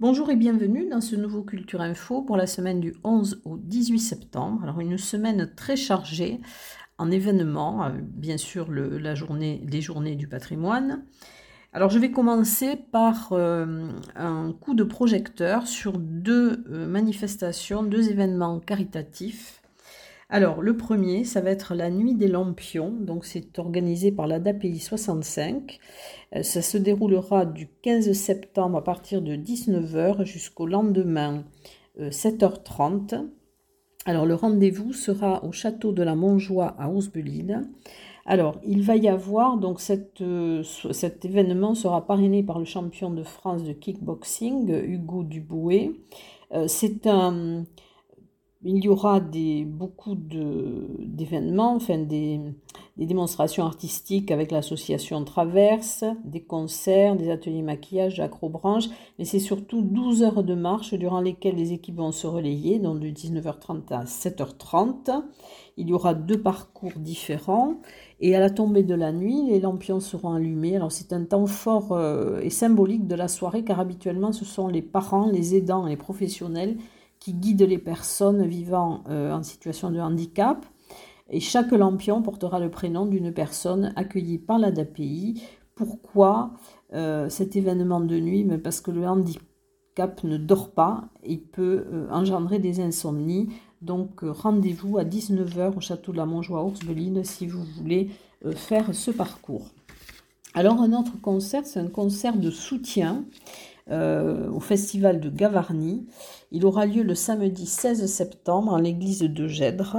Bonjour et bienvenue dans ce nouveau Culture Info pour la semaine du 11 au 18 septembre. Alors une semaine très chargée en événements, euh, bien sûr la journée, les journées du patrimoine. Alors je vais commencer par euh, un coup de projecteur sur deux euh, manifestations, deux événements caritatifs alors, le premier, ça va être la Nuit des Lampions. Donc, c'est organisé par la DAPI 65. Euh, ça se déroulera du 15 septembre à partir de 19h jusqu'au lendemain 7h30. Euh, Alors, le rendez-vous sera au château de la Montjoie à Ausbelil. Alors, il va y avoir, donc euh, cet événement sera parrainé par le champion de France de kickboxing, Hugo Dubouet. c'est un il y aura des, beaucoup d'événements, enfin des, démonstrations artistiques avec l'association Traverse, des concerts, des ateliers maquillage, acrobranche, mais c'est surtout 12 heures de marche durant lesquelles les équipes vont se relayer, donc de 19h30 à 7h30. Il y aura deux parcours différents et à la tombée de la nuit, les lampions seront allumés. Alors c'est un temps fort euh, et symbolique de la soirée car habituellement ce sont les parents, les aidants les professionnels qui guide les personnes vivant euh, en situation de handicap. Et chaque lampion portera le prénom d'une personne accueillie par la DAPI. Pourquoi euh, cet événement de nuit? Mais Parce que le handicap ne dort pas, il peut euh, engendrer des insomnies. Donc rendez-vous à 19h au château de la Montjoie Oursbeline si vous voulez faire ce parcours. Alors un autre concert, c'est un concert de soutien euh, au festival de Gavarnie. Il aura lieu le samedi 16 septembre en l'église de Gèdre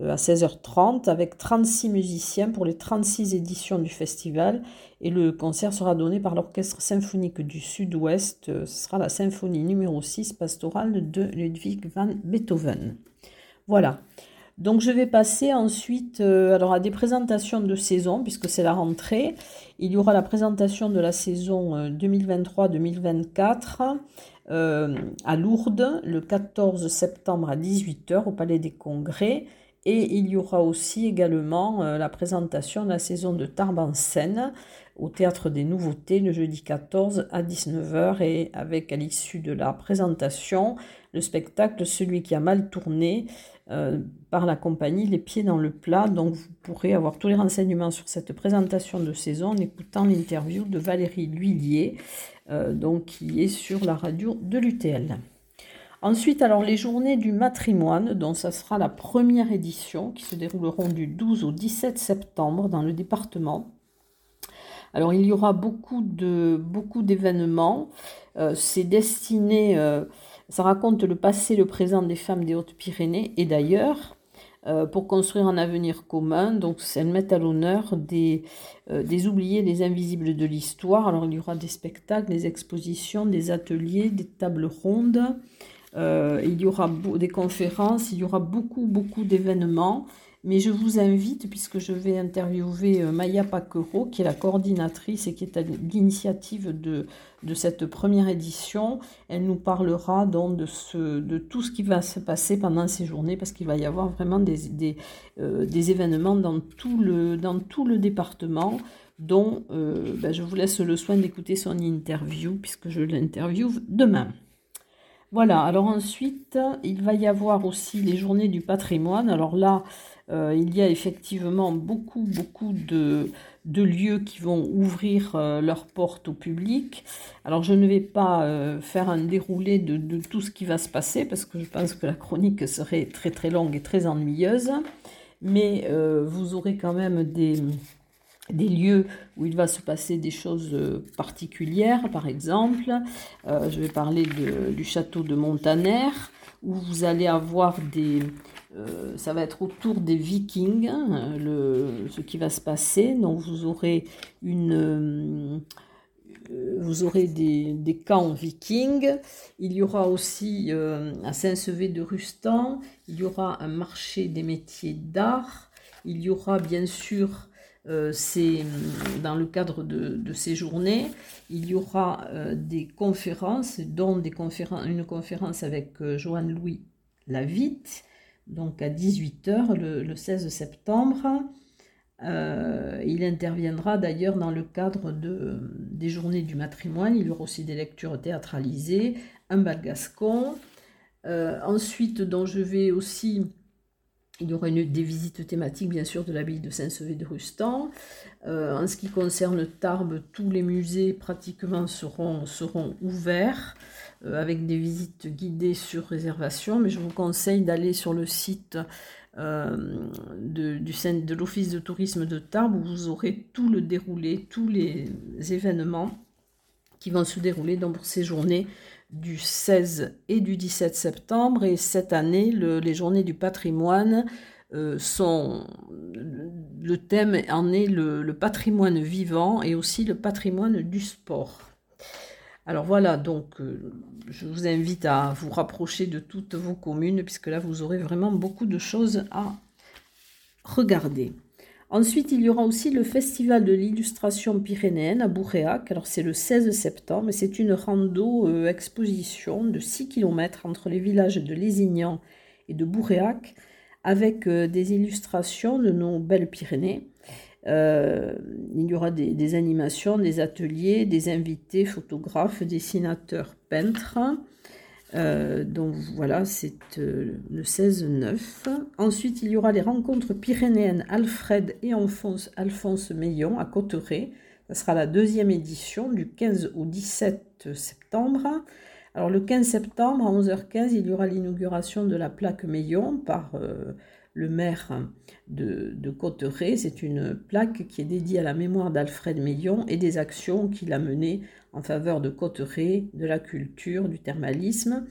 euh, à 16h30 avec 36 musiciens pour les 36 éditions du festival et le concert sera donné par l'Orchestre symphonique du Sud-Ouest. Euh, ce sera la symphonie numéro 6 pastorale de Ludwig van Beethoven. Voilà. Donc je vais passer ensuite euh, à des présentations de saison, puisque c'est la rentrée. Il y aura la présentation de la saison 2023-2024 euh, euh, à Lourdes le 14 septembre à 18h au Palais des Congrès. Et il y aura aussi également la présentation de la saison de Tarbes en Seine au Théâtre des Nouveautés le jeudi 14 à 19h et avec à l'issue de la présentation le spectacle Celui qui a mal tourné euh, par la compagnie Les Pieds dans le Plat. Donc vous pourrez avoir tous les renseignements sur cette présentation de saison en écoutant l'interview de Valérie Lhuillier, euh, donc, qui est sur la radio de l'UTL. Ensuite, alors les journées du matrimoine, dont ça sera la première édition, qui se dérouleront du 12 au 17 septembre dans le département. Alors il y aura beaucoup de beaucoup d'événements. Euh, c'est destiné ça raconte le passé, le présent des femmes des Hautes-Pyrénées et d'ailleurs, euh, pour construire un avenir commun. Donc, elles mettent à l'honneur des, euh, des oubliés, des invisibles de l'histoire. Alors, il y aura des spectacles, des expositions, des ateliers, des tables rondes. Euh, il y aura des conférences, il y aura beaucoup, beaucoup d'événements. Mais je vous invite, puisque je vais interviewer euh, Maya Paquero, qui est la coordinatrice et qui est à l'initiative de, cette première édition. Elle nous parlera donc de, ce, de tout ce qui va se passer pendant ces journées, parce qu'il va y avoir vraiment des, euh, événements dans tout le, dans tout le département dont euh, ben, je vous laisse le soin d'écouter son interview, puisque je l'interviewe demain. Voilà, alors ensuite, il va y avoir aussi les journées du patrimoine. Alors là, euh, il y a effectivement beaucoup, beaucoup de, lieux qui vont ouvrir euh, leurs portes au public. Alors je ne vais pas euh, faire un déroulé de, tout ce qui va se passer parce que je pense que la chronique serait très très longue et très ennuyeuse. Mais vous aurez quand même des, lieux où il va se passer des choses particulières, par exemple. Je vais parler du château de Montaner, où vous allez avoir des... Euh, ça va être autour des vikings, hein, ce qui va se passer. Donc vous aurez une... vous aurez des, camps vikings. Il y aura aussi à Saint-Sevé de Rustan, il y aura un marché des métiers d'art. Il y aura bien sûr euh, hum, dans le cadre de, ces journées, il y aura euh, des conférences, dont une conférence avec euh, Joanne Louis Lavitte, donc à 18h le, 16 septembre. il interviendra d'ailleurs dans le cadre de, des journées du matrimoine. Il y aura aussi des lectures théâtralisées, un bal gascon. ensuite, dont je vais aussi il y aura une, des visites thématiques, bien sûr, de l'abbaye de Saint-Sevé de Rustan. Euh, en ce qui concerne Tarbes, tous les musées pratiquement seront, ouverts euh, avec des visites guidées sur réservation. Mais je vous conseille d'aller sur le site euh, de, de l'Office de tourisme de Tarbes où vous aurez tout le déroulé, tous les événements qui vont se dérouler dans ces journées du 16 et du 17 septembre. Et cette année, les journées du patrimoine euh, sont. Le thème en est le, patrimoine vivant et aussi le patrimoine du sport. Alors voilà, donc euh, je vous invite à vous rapprocher de toutes vos communes, puisque là vous aurez vraiment beaucoup de choses à regarder. Ensuite, il y aura aussi le Festival de l'illustration pyrénéenne à Bourréac. Alors, c'est le 16 septembre et c'est une rando-exposition euh, de 6 km entre les villages de Lézignan et de Bourréac avec euh, des illustrations de nos belles Pyrénées. Euh, il y aura des, animations, des ateliers, des invités, photographes, dessinateurs, peintres. Euh, donc voilà, c'est euh, le 16-9. Ensuite, il y aura les rencontres pyrénéennes Alfred et Alphonse, Alphonse Meillon à Cotteret. Ce sera la deuxième édition du 15 au 17 septembre. Alors le 15 septembre à 11h15, il y aura l'inauguration de la plaque Meillon par euh, le maire de, de Cotteret. C'est une plaque qui est dédiée à la mémoire d'Alfred Meillon et des actions qu'il a menées en faveur de Cotteret, de la culture, du thermalisme.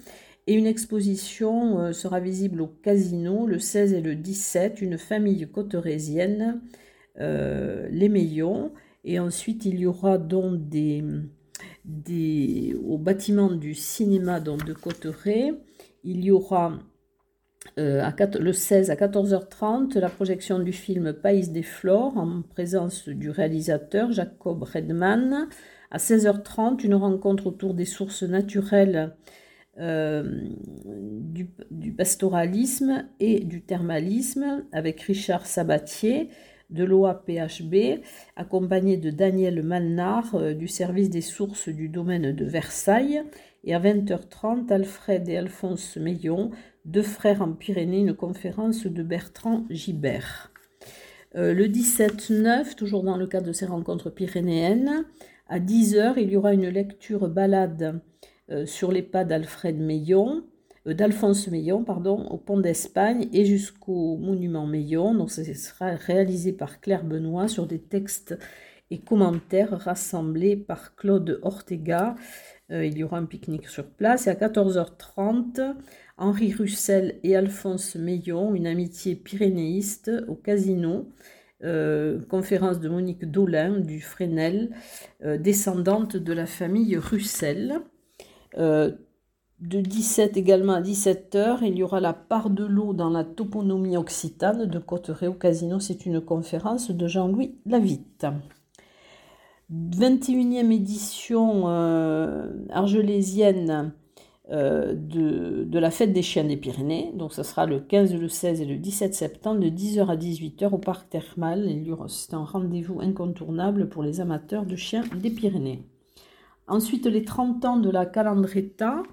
Et une exposition euh, sera visible au Casino le 16 et le 17, une famille cotterésienne, euh, les Meillons. Et ensuite, il y aura donc des, des, au bâtiment du cinéma donc, de Cotteret, il y aura euh, le 16 à 14h30 la projection du film Pays des Flores en présence du réalisateur Jacob Redman. À 16h30, une rencontre autour des sources naturelles euh, du, pastoralisme et du thermalisme avec Richard Sabatier de l'OAPHB, accompagné de Daniel Malnard euh, du service des sources du domaine de Versailles. Et à 20h30, Alfred et Alphonse Meillon, deux frères en Pyrénées, une conférence de Bertrand Gibert. Euh, le 17-9, toujours dans le cadre de ces rencontres pyrénéennes, à 10h, il y aura une lecture balade euh, sur les pas d'Alfred Meillon, d'Alphonse Meillon, pardon, au pont d'Espagne et jusqu'au monument Meillon. Donc, ce sera réalisé par Claire Benoît sur des textes et commentaires rassemblés par Claude Ortega. Euh, il y aura un pique-nique sur place. Et à 14h30, Henri Russell et Alphonse Meillon, une amitié pyrénéiste au casino. Euh, conférence de Monique Dolin du Fresnel, euh, descendante de la famille Russell. Euh, de 17 également à 17h, il y aura la part de l'eau dans la toponymie occitane de Cotteret au Casino. C'est une conférence de Jean-Louis Lavitte. 21e édition argelésienne euh, de, la fête des chiens des Pyrénées. Donc ça sera le 15, le 16 et le 17 septembre de 10h à 18h au parc thermal. C'est un rendez-vous incontournable pour les amateurs de chiens des Pyrénées. Ensuite, les 30 ans de la Calandreta,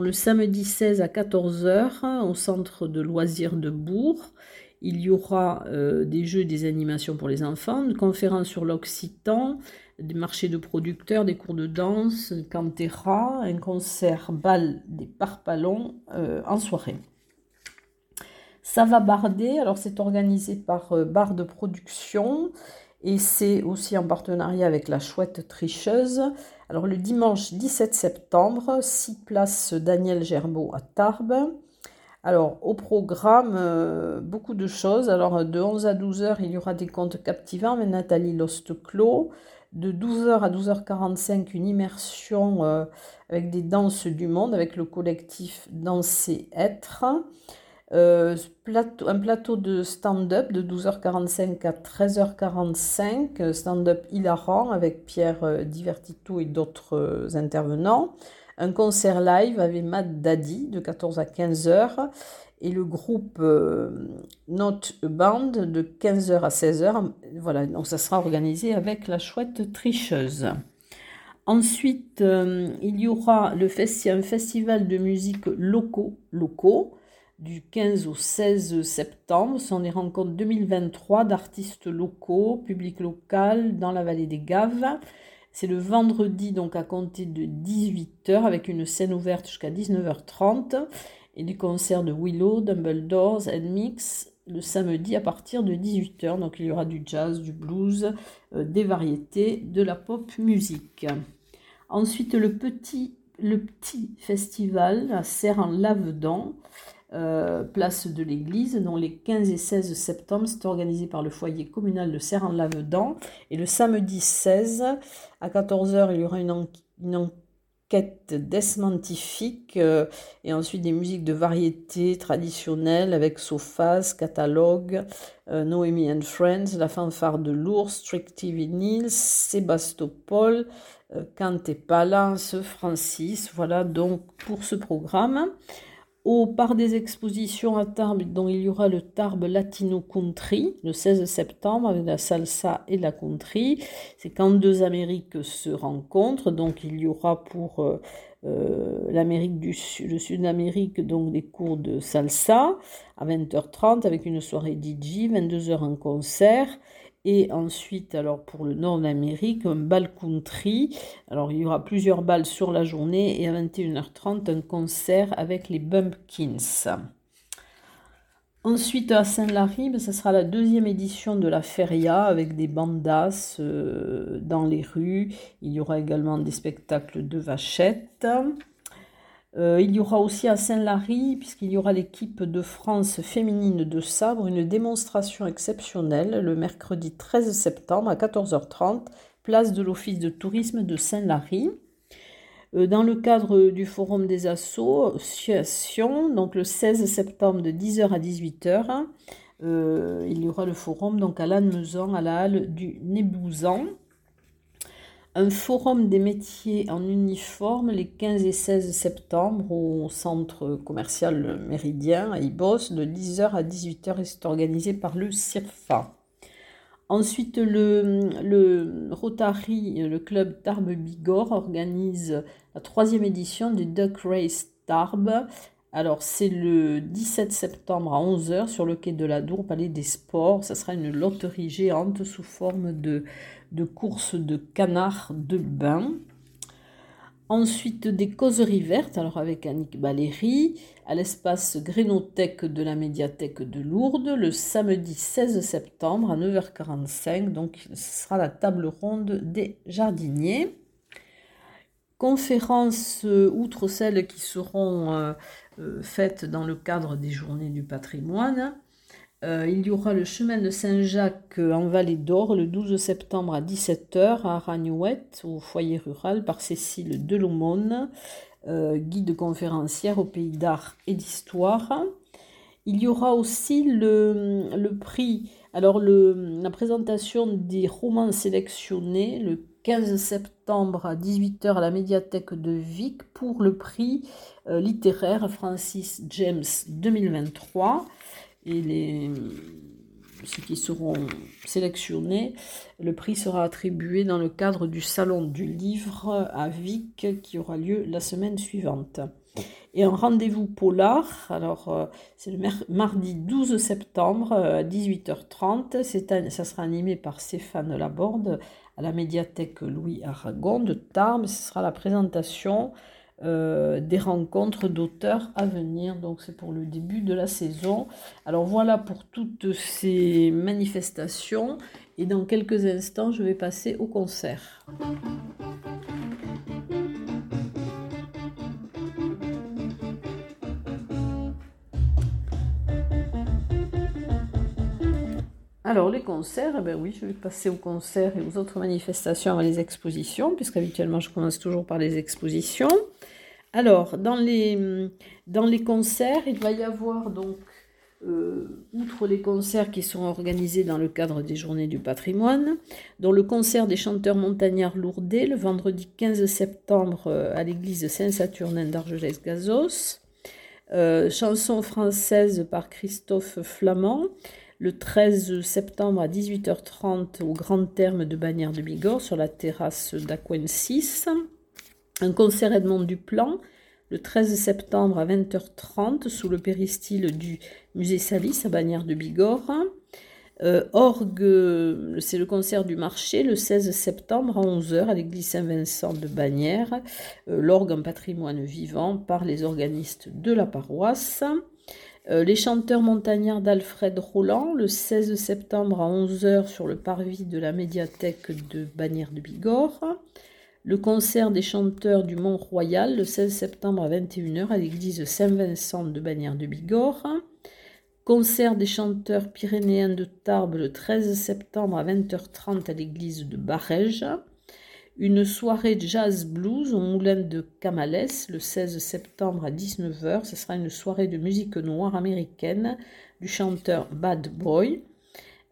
le samedi 16 à 14h au centre de loisirs de Bourg. Il y aura euh, des jeux, des animations pour les enfants, une conférence sur l'occitan, des marchés de producteurs, des cours de danse, cantera, un concert bal des parpalons euh, en soirée. Ça va barder, alors c'est organisé par euh, Bar de Production et c'est aussi en partenariat avec la Chouette Tricheuse. Alors le dimanche 17 septembre, 6 places Daniel Gerbeau à Tarbes. Alors, au programme, euh, beaucoup de choses. Alors, de 11 à 12 heures, il y aura des contes captivants avec Nathalie Losteclos de 12h à 12h45 une immersion euh, avec des danses du monde avec le collectif Danser Être. Euh, un plateau de stand-up de 12h45 à 13h45, stand-up hilarant avec Pierre euh, Divertito et d'autres intervenants. un concert live avec Matt Daddy de 14 à 15 heures et le groupe euh, Not a Band de 15h à 16h. Voilà, donc ça sera organisé avec la chouette tricheuse. Ensuite, euh, il y aura le un festival de musique locaux du 15 au 16 septembre. Ce sont des rencontres 2023 d'artistes locaux, public local dans la vallée des Gaves. C'est le vendredi, donc à compter de 18h, avec une scène ouverte jusqu'à 19h30 et du concert de Willow, Dumbledores Mix le samedi à partir de 18h. Donc il y aura du jazz, du blues, euh, des variétés, de la pop musique. Ensuite le petit, le petit festival à Serre en Lavedan, euh, place de l'église, dont les 15 et 16 septembre, c'est organisé par le foyer communal de Serre en Lavedan. Et le samedi 16 à 14h, il y aura une, enquête desmantifique euh, et ensuite des musiques de variété traditionnelles avec Sofas, Catalogue, euh, Noémie and Friends, La fanfare de l'ours, Strictly Vinyl, Sébastopol, euh, Cante Palance, Francis. Voilà donc pour ce programme au par des expositions à Tarbes, dont il y aura le Tarbes Latino Country le 16 septembre avec la salsa et la country. C'est quand deux Amériques se rencontrent, donc il y aura pour euh, euh, l'Amérique du Sud, le Sud d'Amérique, donc des cours de salsa à 20h30 avec une soirée DJ, 22h un concert et ensuite, alors pour le nord d'Amérique, un bal country. Alors il y aura plusieurs balles sur la journée et à 21h30, un concert avec les Bumpkins. Ensuite, à Saint-Lary, ça sera la deuxième édition de la feria avec des bandas euh, dans les rues. Il y aura également des spectacles de vachettes. Euh, il y aura aussi à Saint-Lary, puisqu'il y aura l'équipe de France féminine de sabre, une démonstration exceptionnelle le mercredi 13 septembre à 14h30, place de l'Office de tourisme de Saint-Lary. Euh, dans le cadre du Forum des associations, donc le 16 septembre de 10h à 18h, euh, il y aura le forum donc à Lannemezan, à la halle du Nébouzan un forum des métiers en uniforme les 15 et 16 septembre au centre commercial Méridien à Ibos de 10h à 18h et c'est organisé par le CIRFA. Ensuite, le, le, Rotary, le club Tarbes Bigorre, organise la troisième édition du Duck Race Tarbes. Alors, c'est le 17 septembre à 11h sur le quai de la Dour, Palais des Sports. Ça sera une loterie géante sous forme de de courses de canards de bain. Ensuite, des causeries vertes, alors avec Annick Baléry, à l'espace Grénothèque de la médiathèque de Lourdes, le samedi 16 septembre à 9h45. Donc, ce sera la table ronde des jardiniers. Conférences, euh, outre celles qui seront euh, euh, faites dans le cadre des journées du patrimoine, euh, il y aura le chemin de Saint-Jacques en Vallée d'Or le 12 septembre à 17h à Ragnouette, au foyer rural, par Cécile Delomone, euh, guide conférencière au pays d'art et d'histoire. Il y aura aussi le, prix, alors la présentation des romans sélectionnés le 15 septembre à 18h à la médiathèque de Vic pour le prix euh, littéraire Francis James 2023 et les, ceux qui seront sélectionnés, le prix sera attribué dans le cadre du Salon du Livre à Vic qui aura lieu la semaine suivante. Et un rendez-vous polar, alors euh, c'est le mardi 12 septembre euh, à 18h30, ça sera animé par Stéphane Laborde à la médiathèque Louis Aragon de Tarbes, ce sera la présentation euh, des rencontres d'auteurs à venir. Donc c'est pour le début de la saison. Alors voilà pour toutes ces manifestations. Et dans quelques instants, je vais passer au concert. Alors les concerts, eh ben oui, je vais passer aux concerts et aux autres manifestations avant les expositions, puisqu'habituellement je commence toujours par les expositions. Alors, dans les, dans les concerts, il va y avoir donc euh, outre les concerts qui sont organisés dans le cadre des Journées du patrimoine, dont le concert des chanteurs montagnards lourdais le vendredi 15 septembre euh, à l'église Saint-Saturnin d'Argelès-Gazos, euh, chanson française par Christophe Flamand, le 13 septembre à 18h30 au Grand Terme de Bagnères de Bigorre sur la terrasse d'Aquen 6, un concert Edmond Duplan le 13 septembre à 20h30 sous le péristyle du musée Salis à Bagnères de Bigorre. Euh, orgue, c'est le concert du marché le 16 septembre à 11h à l'église Saint-Vincent de Bagnères. Euh, l'orgue en patrimoine vivant par les organistes de la paroisse. Euh, les chanteurs montagnards d'Alfred Roland le 16 septembre à 11h sur le parvis de la médiathèque de Bagnères de Bigorre le concert des chanteurs du Mont-Royal le 16 septembre à 21h à l'église Saint-Vincent de Bagnères de Bigorre. Concert des chanteurs pyrénéens de Tarbes le 13 septembre à 20h30 à l'église de Barège. Une soirée jazz blues au moulin de Camales le 16 septembre à 19h. Ce sera une soirée de musique noire américaine du chanteur Bad Boy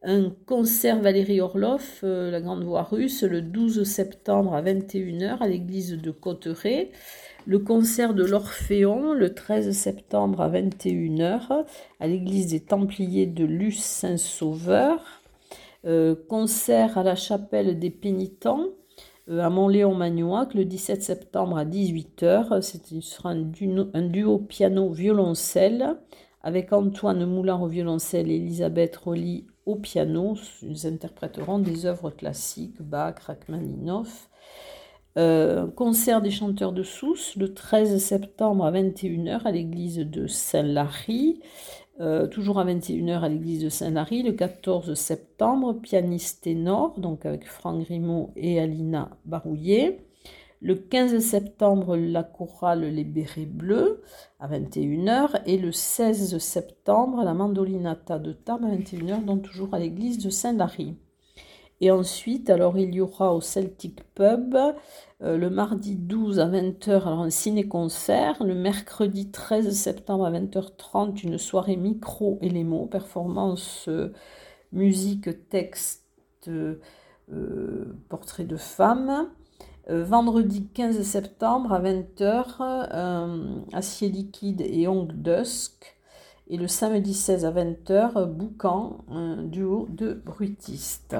un concert Valérie Orloff, euh, la Grande Voix russe, le 12 septembre à 21h à l'église de Cotteret. Le concert de l'Orphéon, le 13 septembre à 21h à l'église des Templiers de Luce Saint-Sauveur. Euh, concert à la chapelle des Pénitents à Montléon-Magnoac le 17 septembre à 18h. Ce sera un duo, piano-violoncelle avec Antoine Moulin au violoncelle et Elisabeth Rolly au piano. Ils interpréteront des œuvres classiques, Bach, Rachmaninoff. Euh, concert des chanteurs de Sousse le 13 septembre à 21h à l'église de Saint-Lary. Euh, toujours à 21h à l'église de Saint-Lary. Le 14 septembre, pianiste ténor, donc avec Franck Grimaud et Alina Barouillet. Le 15 septembre, la chorale Les Bérets Bleus à 21h. Et le 16 septembre, la mandolinata de Tarbes à 21h, donc toujours à l'église de Saint-Lary. Et ensuite, alors il y aura au Celtic Pub euh, le mardi 12 à 20h alors un ciné-concert, le mercredi 13 septembre à 20h30 une soirée micro et les mots, performance euh, musique, texte, euh, portrait de femme. Vendredi 15 septembre à 20h, euh, Acier liquide et Ongle Dusk. Et le samedi 16 à 20h, Boucan, duo de bruitistes.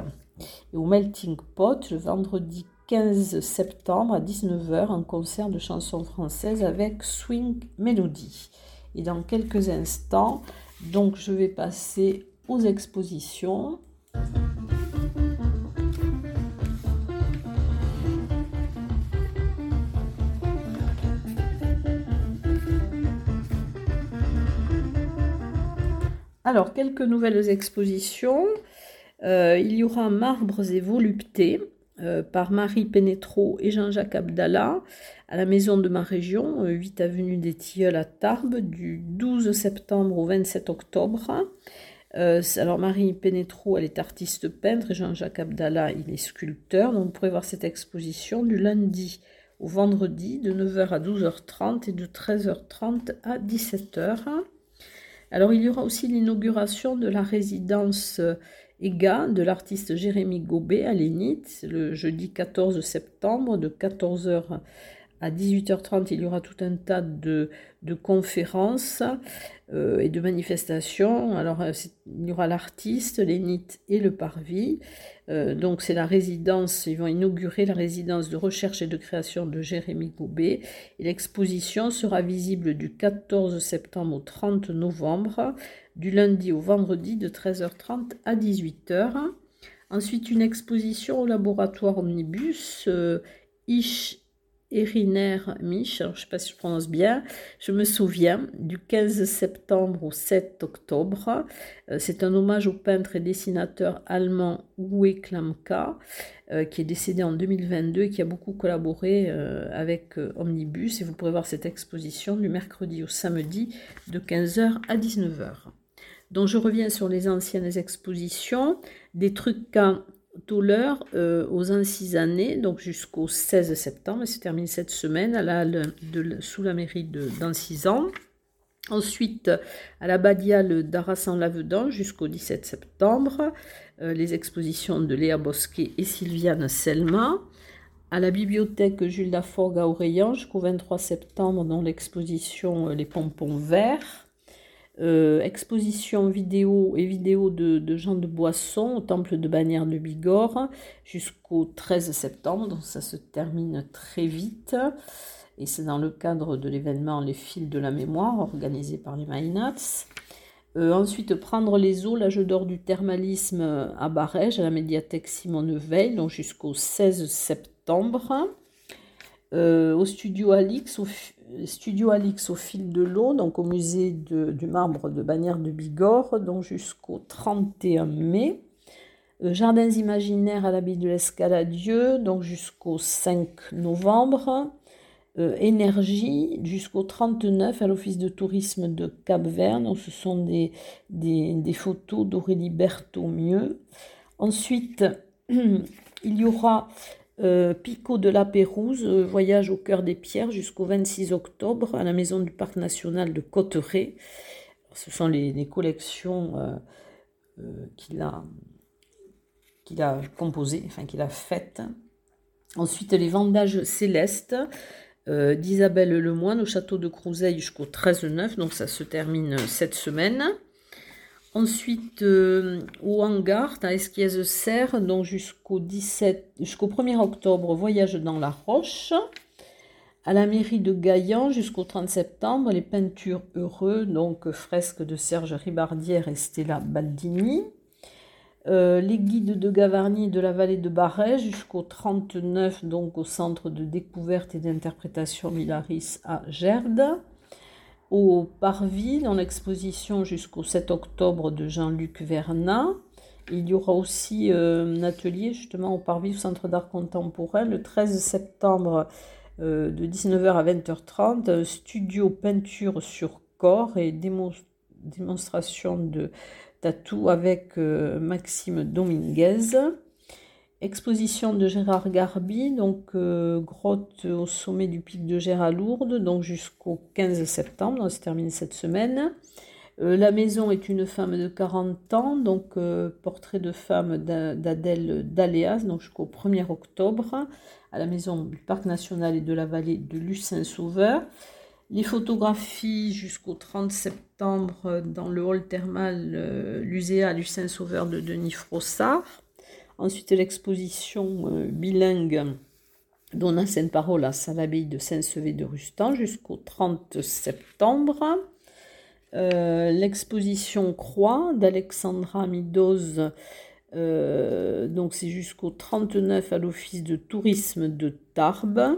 Et au Melting Pot, le vendredi 15 septembre à 19h, un concert de chansons françaises avec Swing Melody. Et dans quelques instants, donc je vais passer aux expositions. Alors, quelques nouvelles expositions. Euh, il y aura Marbres et Voluptés euh, par Marie Pénétro et Jean-Jacques Abdallah à la maison de ma région, 8 euh, avenue des Tilleuls à Tarbes, du 12 septembre au 27 octobre. alors Marie Pénétro, elle est artiste peintre et Jean-Jacques Abdallah, il est sculpteur. Donc vous pourrez voir cette exposition du lundi au vendredi de 9h à 12h30 et de 13h30 à 17h. Alors il y aura aussi l'inauguration de la résidence EGA de l'artiste Jérémy Gobet à Lénit le jeudi 14 septembre de 14h à 18h30, il y aura tout un tas de, conférences euh, et de manifestations. Alors, euh, il y aura l'artiste, l'ENIT et le parvis. Euh, donc, c'est la résidence, ils vont inaugurer la résidence de recherche et de création de Jérémy Goubet. Et l'exposition sera visible du 14 septembre au 30 novembre, du lundi au vendredi de 13h30 à 18h. Ensuite, une exposition au laboratoire Omnibus. Ish Eriner Mich, je ne sais pas si je prononce bien, je me souviens, du 15 septembre au 7 octobre. Euh, c'est un hommage au peintre et dessinateur allemand Uwe Klamka, euh, qui est décédé en 2022 et qui a beaucoup collaboré euh, avec Omnibus. Et vous pourrez voir cette exposition du mercredi au samedi de 15h à 19h. Donc je reviens sur les anciennes expositions, des trucs quand l'heure euh, aux années donc jusqu'au 16 septembre, et se termine cette semaine à la, de, sous la mairie d'Ancisan. Ensuite, à la Badiale d'Arras-en-Lavedan jusqu'au 17 septembre, euh, les expositions de Léa Bosquet et Sylviane Selma. À la bibliothèque Jules Laforgue à Oreillan jusqu'au 23 septembre, dans l'exposition euh, Les pompons verts. Euh, exposition vidéo et vidéo de, Jean de Boisson au temple de Bagnères de Bigorre jusqu'au 13 septembre, ça se termine très vite. Et c'est dans le cadre de l'événement Les fils de la mémoire organisé par les Maïnats. Euh, ensuite, prendre les eaux, l'âge d'or du thermalisme à Barège, à la médiathèque Simone Veil, donc jusqu'au 16 septembre. Euh, au studio Alix, au, studio Alix au fil de l'eau, donc au musée du marbre de Bagnères de Bigorre, donc jusqu'au 31 mai. Euh, Jardins imaginaires à l'abbaye de l'Escaladieu, donc jusqu'au 5 novembre. Euh, énergie jusqu'au 39 à l'Office de tourisme de Cap-Vert. Donc, ce sont des, des, photos d'Aurélie Berthomieux. Ensuite, il y aura euh, Picot de la Pérouse, euh, voyage au cœur des pierres jusqu'au 26 octobre à la maison du Parc national de Cotteret. Ce sont les, collections qu'il a, qu'il a composées, enfin qu'il a faites. Ensuite, les vendages célestes euh, d'Isabelle Lemoine au château de Crouseille jusqu'au 13-9, donc ça se termine cette semaine. Ensuite, euh, au hangar, à Esquiez-Serre, donc jusqu'au 17, jusqu'au 1er octobre, voyage dans la roche. À la mairie de Gaillan jusqu'au 30 septembre, les peintures heureux, donc fresques de Serge Ribardière et Stella Baldini. Euh, les guides de Gavarnie de la vallée de Barège jusqu'au 39, donc au centre de découverte et d'interprétation Milaris à Gerde. Au Parvis, dans l'exposition jusqu'au 7 octobre de Jean-Luc Vernat. Il y aura aussi euh, un atelier justement au Parvis, au Centre d'art contemporain, le 13 septembre euh, de 19h à 20h30, studio peinture sur corps et démonstration de Tatou avec euh, Maxime Dominguez. Exposition de Gérard Garbi, donc euh, grotte au sommet du pic de Gérard Lourdes, donc jusqu'au 15 septembre, donc se termine cette semaine. Euh, la maison est une femme de 40 ans, donc portrait de femme d'Adèle Daléas, donc jusqu'au 1er octobre, à la maison du Parc national et de la vallée de Lucin-Sauveur. Les photographies jusqu'au 30 septembre dans le hall thermal euh, Luséa Lucin Sauveur de Denis Frossard. Ensuite, l'exposition euh, bilingue Donna Sainte Parolas à l'abbaye de Saint-Sevé de Rustan jusqu'au 30 septembre. Euh, l'exposition Croix d'Alexandra Midoz, donc c'est jusqu'au 39 à l'office de tourisme de Tarbes.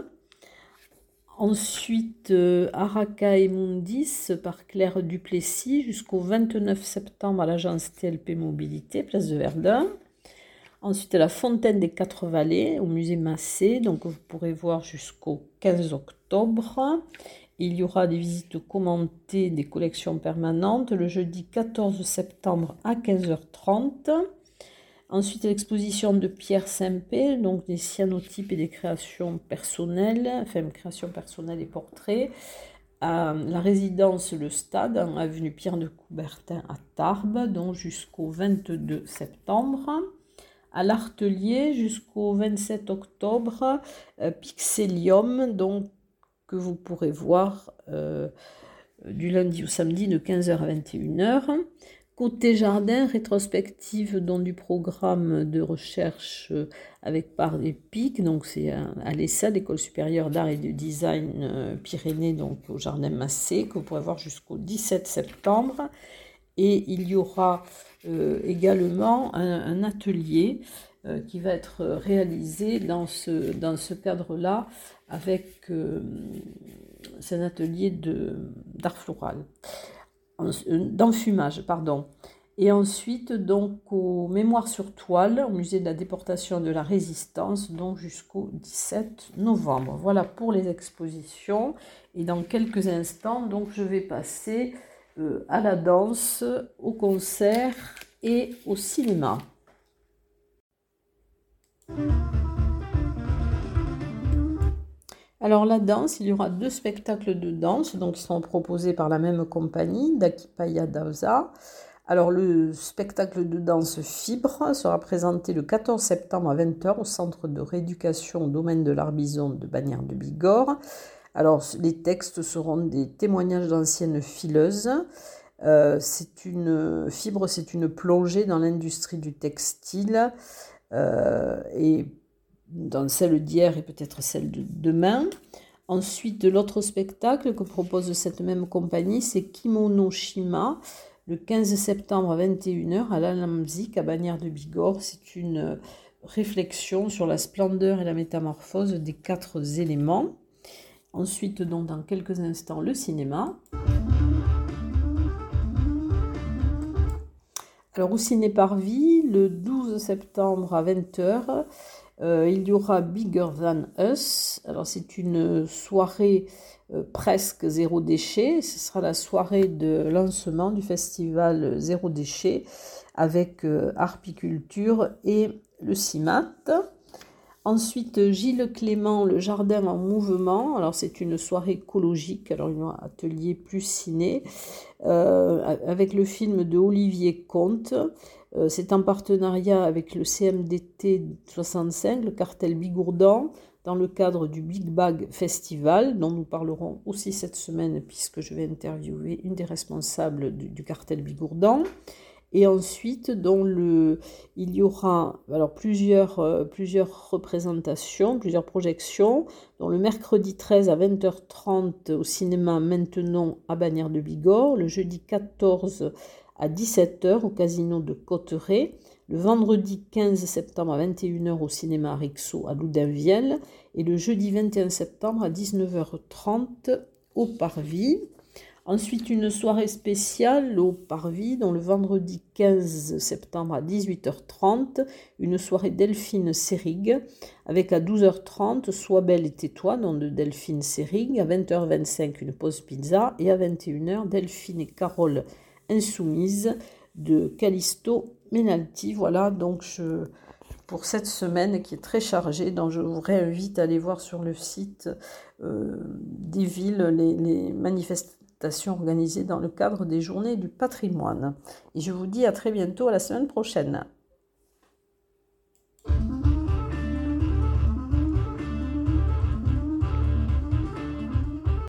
Ensuite, euh, Araka et Mundis par Claire Duplessis jusqu'au 29 septembre à l'agence TLP Mobilité, place de Verdun. Ensuite, la Fontaine des Quatre Vallées au musée Massé, donc vous pourrez voir jusqu'au 15 octobre. Il y aura des visites commentées des collections permanentes le jeudi 14 septembre à 15h30. Ensuite, l'exposition de Pierre Sempé, donc des cyanotypes et des créations personnelles, enfin créations personnelles et portraits. À la résidence Le Stade, en avenue Pierre de Coubertin à Tarbes, donc jusqu'au 22 septembre. À l'Artelier jusqu'au 27 octobre, euh, Pixelium, donc que vous pourrez voir euh, du lundi au samedi de 15h à 21h. Côté jardin, rétrospective dans du programme de recherche euh, avec part des pics, donc c'est à l'ESA, l'École supérieure d'art et de design euh, Pyrénées, donc au jardin Massé, que vous pourrez voir jusqu'au 17 septembre. Et il y aura euh, également un, atelier qui va être réalisé dans ce, dans ce cadre-là avec c'est un atelier d'art floral. Euh, d'enfumage, pardon. Et ensuite, donc, au Mémoire sur toile, au musée de la déportation de la résistance, donc jusqu'au 17 novembre. Voilà pour les expositions. Et dans quelques instants, donc, je vais passer euh, à la danse, au concert et au cinéma. Alors la danse, il y aura deux spectacles de danse donc, qui seront proposés par la même compagnie, Dakipaya Dausa. Alors le spectacle de danse Fibre sera présenté le 14 septembre à 20h au centre de rééducation au domaine de l'Arbizon de Bagnères de Bigorre. Alors les textes seront des témoignages d'anciennes fileuses. Euh, c'est une fibre, c'est une plongée dans l'industrie du textile euh, et dans celle d'hier et peut-être celle de demain. Ensuite, l'autre spectacle que propose cette même compagnie, c'est Kimono Shima, le 15 septembre à 21h à l'Alamzik à Bagnères de Bigorre. C'est une réflexion sur la splendeur et la métamorphose des quatre éléments. Ensuite, donc, dans quelques instants, le cinéma. Alors, au Ciné Parvis, le 12 septembre à 20h, euh, il y aura Bigger Than Us. Alors c'est une soirée euh, presque zéro déchet. Ce sera la soirée de lancement du festival Zéro déchet avec euh, Arpiculture et le CIMAT. Ensuite, Gilles Clément, le jardin en mouvement. Alors, c'est une soirée écologique. Alors, aura atelier plus ciné avec le film de Olivier Comte. Euh, c'est en partenariat avec le CMDT 65, le cartel Bigourdan, dans le cadre du Big Bag Festival, dont nous parlerons aussi cette semaine, puisque je vais interviewer une des responsables du, cartel Bigourdan. Et ensuite, il y aura euh, plusieurs représentations, plusieurs projections, dont le mercredi 13 à 20h30 au cinéma Maintenant à Bagnères de Bigorre, le jeudi 14 à 17h au casino de Cotteret, le vendredi 15 septembre à 21h au cinéma Rixo à Loudainvielle et le jeudi 21 septembre à 19h30 au Parvis. Ensuite, une soirée spéciale au Parvis, dont le vendredi 15 septembre à 18h30, une soirée Delphine Sérig, avec à 12h30 Sois belle et tais-toi, nom de Delphine Sérig, à 20h25 une pause pizza, et à 21h Delphine et Carole Insoumise de Callisto Menalti. Voilà donc pour cette semaine qui est très chargée, donc je vous réinvite à aller voir sur le site euh, des villes les, manifestations organisées dans le cadre des journées du patrimoine. Et je vous dis à très bientôt, à la semaine prochaine.